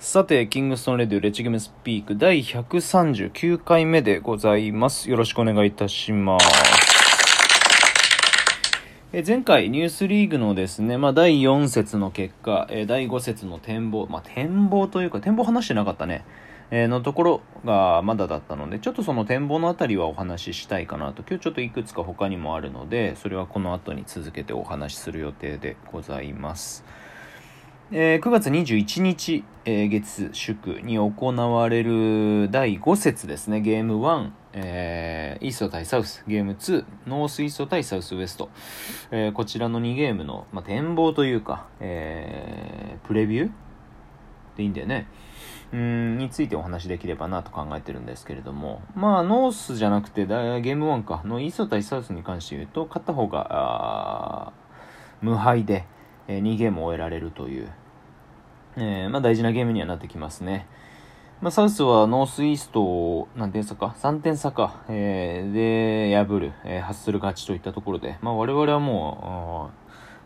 さて、キングストンレディオレチゲムスピーク第139回目でございます。よろしくお願いいたします。え前回ニュースリーグのですね、まあ、第4節の結果、え第5節の展望、まあ、展望というか、展望話してなかったね、えのところがまだだったので、ちょっとその展望のあたりはお話ししたいかなと、今日ちょっといくつか他にもあるので、それはこの後に続けてお話しする予定でございます。えー9月21日、えー月祝に行われる第5節ですね、ゲーム1、えーイースト対サウス、ゲーム2、ノースイースト対サウスウエスト、えーこちらの2ゲームの、まあ、展望というか、えープレビューでいいんだよね。うんについてお話できればなと考えてるんですけれども、まあ、ノースじゃなくて、ゲーム1か、のイースト対サウスに関して言うと、勝った方が、無敗で、え2ゲームを終えられるという、えーまあ、大事なゲームにはなってきますね。まあ、サウスはノースイーストを何点差か ?3 点差か、えーで破る、えー、発する勝ちといったところで、まあ、我々はも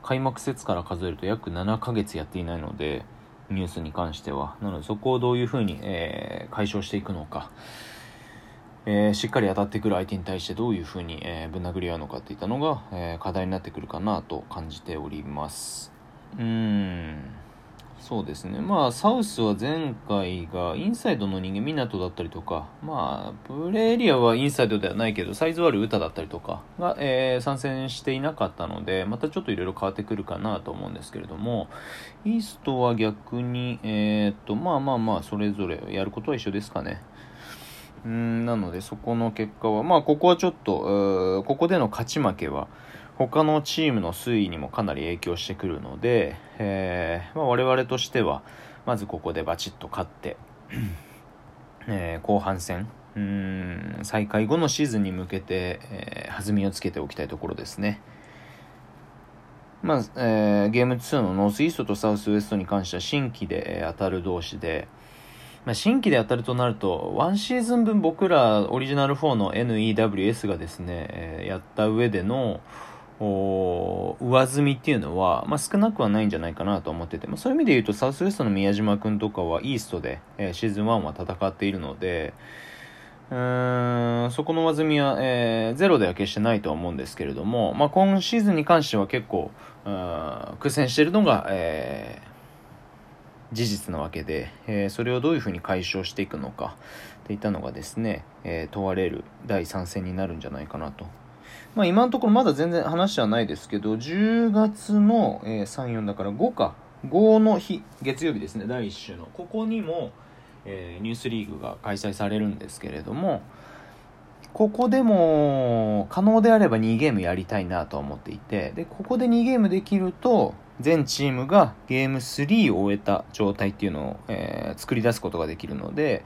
う開幕節から数えると約7ヶ月やっていないのでニュースに関しては。なのでそこをどういうふうに、えー解消していくのか、えーしっかり当たってくる相手に対してどういうふうに、えーぶん殴り合うのかっていったのが、え課題になってくるかなと感じております。うーん。そうですね。まあサウスは前回がインサイドの人間港だったりとかまあプレーエリアはインサイドではないけどサイズ悪い歌だったりとかが、えー参戦していなかったのでまたちょっといろいろ変わってくるかなと思うんですけれどもイーストは逆にえーっとまあまあまあそれぞれやることは一緒ですかね。うんなのでそこの結果はまあここはちょっとここでの勝ち負けは他のチームの推移にもかなり影響してくるので、えーまあ、我々としてはまずここでバチッと勝って、えー後半戦うん再開後のシーズンに向けて、えー弾みをつけておきたいところですね。まあえーゲーム2のノースイーストとサウスウエストに関しては新規で、当たる同士で、まあ、新規で当たるとなると、1シーズン分僕らオリジナル4の NEWS がですね、えーやった上での、お上積みっていうのは、まあ、少なくはないんじゃないかなと思ってて、まあ、そういう意味で言うとサウスウエストの宮島君とかはイーストで、えーシーズン1は戦っているのでうーんそこの上積みは、えーゼロでは決してないとは思うんですけれども、まあ、今シーズンに関しては結構うーん苦戦しているのが、えー事実なわけで、えーそれをどういうふうに解消していくのかっていったのがですね、え問われる第3戦になるんじゃないかなとまあ、今のところまだ全然話はないですけど10月の、えー3、4だから5か。5の日月曜日ですね。第1週の。ここにも、えーニュースリーグが開催されるんですけれどもここでも可能であれば2ゲームやりたいなと思っていてでここで2ゲームできると全チームがゲーム3を終えた状態っていうのを、えー作り出すことができるので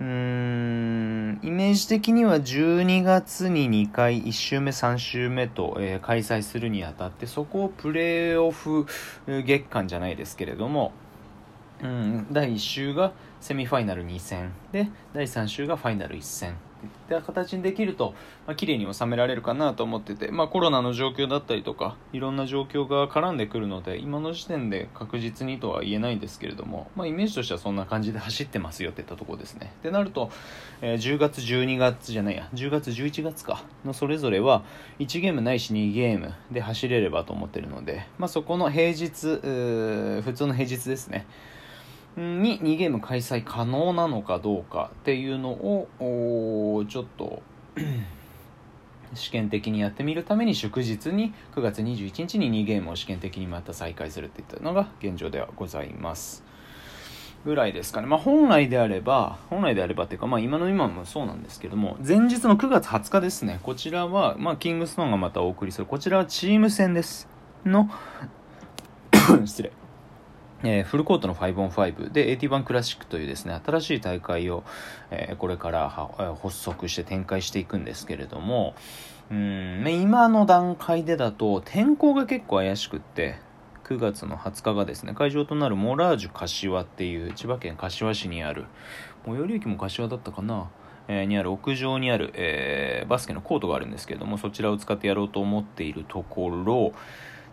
うーん。イメージ的には12月に2回1週目3週目と、えー開催するにあたってそこをプレーオフ月間じゃないですけれども、うん、第1週がセミファイナル2戦で第3週がファイナル1戦。いった形にできると、まあ綺麗に収められるかなと思ってて、まあ、コロナの状況だったりとかいろんな状況が絡んでくるので今の時点で確実にとは言えないんですけれども、まあ、イメージとしてはそんな感じで走ってますよっていったところですね。ってなると、えー10月12月じゃないや10月11月かのそれぞれは1ゲームないし2ゲームで走れればと思ってるので、まあ、そこの平日普通の平日ですね。に2ゲーム開催可能なのかどうかっていうのをおーちょっと試験的にやってみるために祝日に9月21日に2ゲームを試験的にまた再開するっていったのが現状ではございます。ぐらいですかね、まあ、本来であれば本来であればっていうか、まあ、今の今もそうなんですけども前日の9月20日ですね。こちらは、まあ、キングストーンがまたお送りするこちらはチーム戦です。の 失礼。えーフルコートの 5on5 で AT1 クラシックというですね新しい大会を、えーこれから発足して展開していくんですけれどもうん今の段階でだと天候が結構怪しくって9月の20日がですね会場となるモラージュ柏っていう千葉県柏市にある最寄り駅も柏だったかなえーにある屋上にある、えーバスケのコートがあるんですけれどもそちらを使ってやろうと思っているところ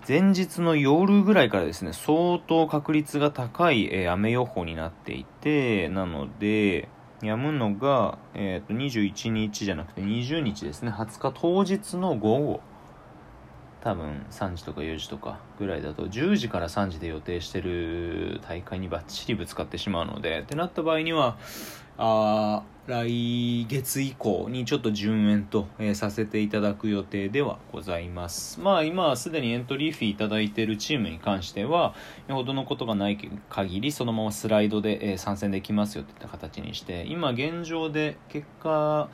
前日の夜ぐらいからですね、相当確率が高い、えー、雨予報になっていて、なので、止むのが、えー、と21日じゃなくて20日ですね、20日当日の午後、多分3時とか4時とかぐらいだと10時から3時で予定してる大会にバッチリぶつかってしまうのでってなった場合にはあ来月以降にちょっと順延と、えー、させていただく予定ではございます。まあ今すでにエントリーフィーいただいているチームに関してはよほどのことがない限りそのままスライドで、えー、参戦できますよといった形にして今現状で結果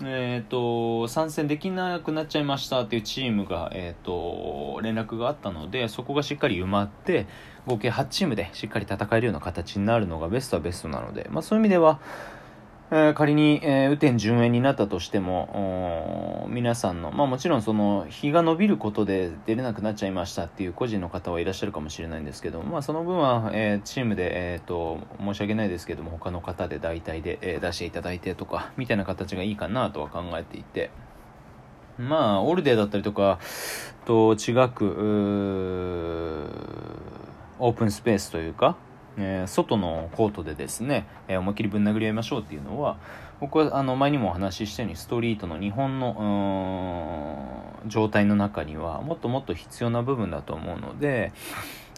えーと、参戦できなくなっちゃいましたっていうチームが、えーと、連絡があったのでそこがしっかり埋まって合計8チームでしっかり戦えるような形になるのがベストはベストなので、まあ、そういう意味ではえ、仮に、えー、雨天順延になったとしても、皆さんの、まあもちろんその日が伸びることで出れなくなっちゃいましたっていう個人の方はいらっしゃるかもしれないんですけど、まあその分は、えー、チームで、えっ、と、申し訳ないですけども、他の方で代替で、えー、出していただいてとか、みたいな形がいいかなとは考えていて、まあ、オールデーだったりとかと違く、オープンスペースというか、えー、外のコートでですね、えー、思いっきりぶん殴り合いましょうっていうのは僕はあの前にもお話ししたようにストリートの日本の状態の中にはもっともっと必要な部分だと思うので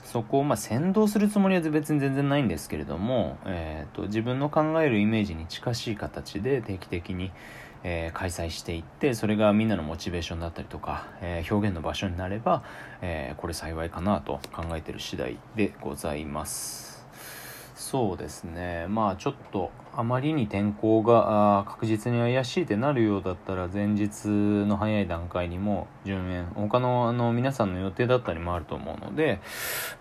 そこをまあ先導するつもりは別に全然ないんですけれども、えーと、自分の考えるイメージに近しい形で定期的に、えー、開催していってそれがみんなのモチベーションだったりとか、えー、表現の場所になれば、えー、これ幸いかなと考えている次第でございます。そうですね。まあちょっとあまりに天候が確実に怪しいってなるようだったら前日の早い段階にも順延他のあの皆さんの予定だったりもあると思うので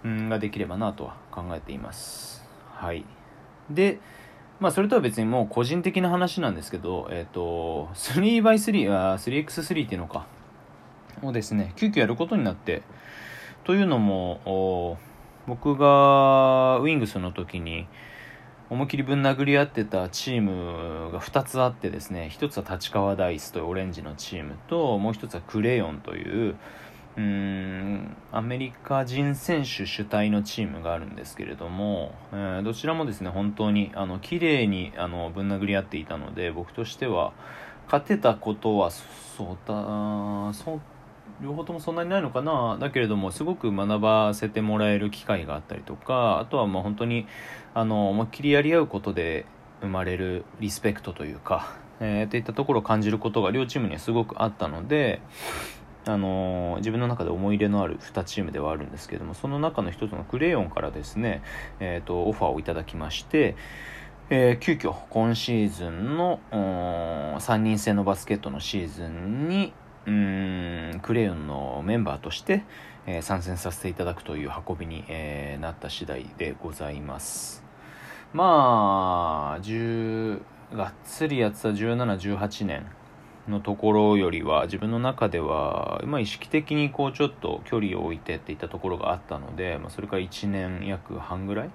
うんができればなとは考えています。はい。でまあそれとは別にもう個人的な話なんですけどえっ、ー、と 3x3 あ 3x3 っていうのか。をですね急遽やることになってというのも僕がウィングスの時に思いっきりぶん殴り合ってたチームが2つあってですね1つは立川ダイスというオレンジのチームともう1つはクレヨンといううんアメリカ人選手主体のチームがあるんですけれども、えー、どちらもですね本当にあの綺麗にあのぶん殴り合っていたので僕としては勝てたことはそうだそう両方ともそんなにないのかな。だけれどもすごく学ばせてもらえる機会があったりとかあとはまあ本当にあの思いっきりやり合うことで生まれるリスペクトというか、えー、っていったところを感じることが両チームにはすごくあったのであのー、自分の中で思い入れのある2チームではあるんですけどもその中の1つのクレヨンからですね、えーと、オファーをいただきまして、えー、急遽今シーズンの3人制のバスケットのシーズンにうんクレヨンのメンバーとして、えー、参戦させていただくという運びに、えー、なった次第でございます。まあ10がっつりやってた1718年のところよりは自分の中では、まあ、意識的にこうちょっと距離を置いてっていったところがあったので、まあ、それから1年約半ぐらい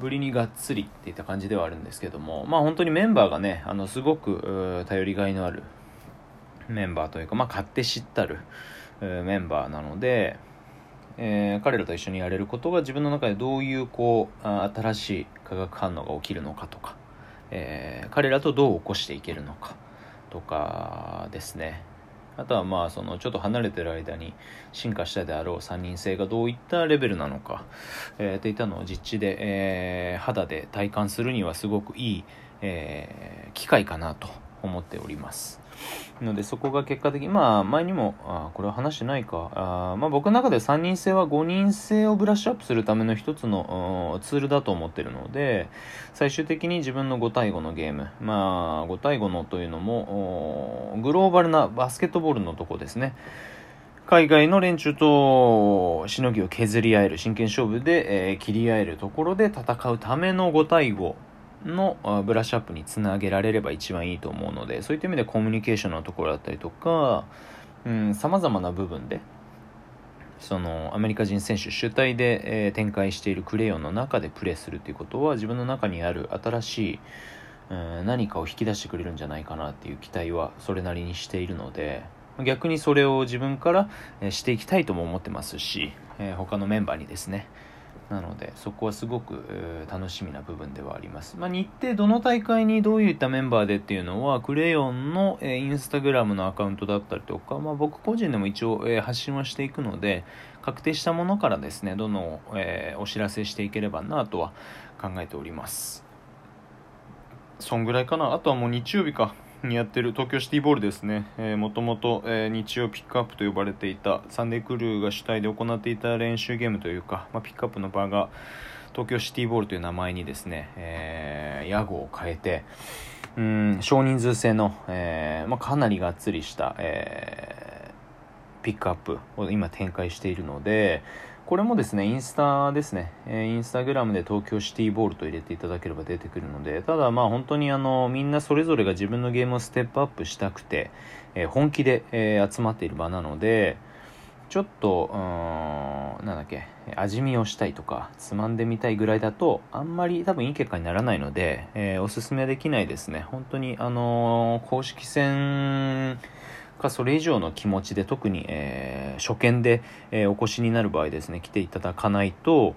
ぶりにがっつりっていった感じではあるんですけどもまあ本当にメンバーがねあのすごく頼りがいのあるメンバーというか、まあ、買って知ったる、メンバーなので、えー、彼らと一緒にやれることが自分の中でどういうこう新しい化学反応が起きるのかとか、えー、彼らとどう起こしていけるのかとかですね。あとはまあそのちょっと離れてる間に進化したであろう3人制がどういったレベルなのか、えー、っていったのを実地で、えー、肌で体感するにはすごくいい、えー、機会かなと思っております。のでそこが結果的にまあ前にもあこれは話してないか。あまあ僕の中で3人制は5人制をブラッシュアップするための一つのツールだと思ってるので最終的に自分の5対5のゲーム。まあ5対5のというのもグローバルなバスケットボールのとこですね。海外の連中としのぎを削り合える真剣勝負で、えー、切り合えるところで戦うための5対5のブラッシュアップにつなげられれば一番いいと思うのでそういった意味でコミュニケーションのところだったりとかさまざまな部分でそのアメリカ人選手主体で、えー、展開しているクレヨンの中でプレーするということは自分の中にある新しい、うん、何かを引き出してくれるんじゃないかなっていう期待はそれなりにしているので、逆にそれを自分からえしていきたいとも思ってますし、えー、他のメンバーにですねなのでそこはすごく、楽しみな部分ではあります、まあ、日程どの大会にどういったメンバーでっていうのはクレヨンの、えー、インスタグラムのアカウントだったりとか、まあ、僕個人でも一応、えー、発信はしていくので確定したものからですねどんどん、え、お知らせしていければなとは考えております。そんぐらいかな。あとはもう日曜日か。にやってる東京シティボールですね、えー、もともと、えー、日曜ピックアップと呼ばれていたサンデークルーが主体で行っていた練習ゲームというか、まあ、ピックアップの場が東京シティボールという名前にですね、えー、屋号を変えてうん少人数制の、えーまあ、かなりがっつりした、えー、ピックアップを今展開しているので、これもですね、インスタですね、えー、インスタグラムで東京シティボールと入れていただければ出てくるので、ただまあ本当にあの、みんなそれぞれが自分のゲームをステップアップしたくて、えー、本気で、えー、集まっている場なので、ちょっと、うん、なんだっけ、味見をしたいとか、つまんでみたいぐらいだと、あんまり多分いい結果にならないので、え、おすすめできないですね。本当に、あの、公式戦、かそれ以上の気持ちで特に、えー、初見で、えー、お越しになる場合ですね来ていただかないと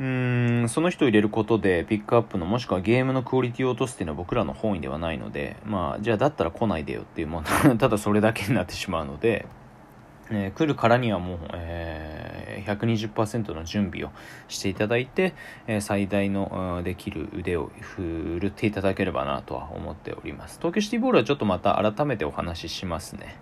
うんその人を入れることでピックアップのもしくはゲームのクオリティを落とすっていうのは僕らの本意ではないのでまあじゃあだったら来ないでよっていうもの ただそれだけになってしまうので、えー、来るからにはもう、えー120%の準備をしていただいて、え最大のできる腕を振るっていただければなとは思っております。東京シティボールはちょっとまた改めてお話ししますね。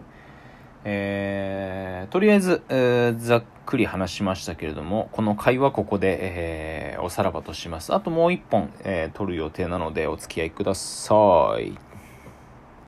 えー、とりあえず、えー、ざっくり話しましたけれども、この回はここで、えー、おさらばとします。あともう一本、えー、撮る予定なのでお付き合いください。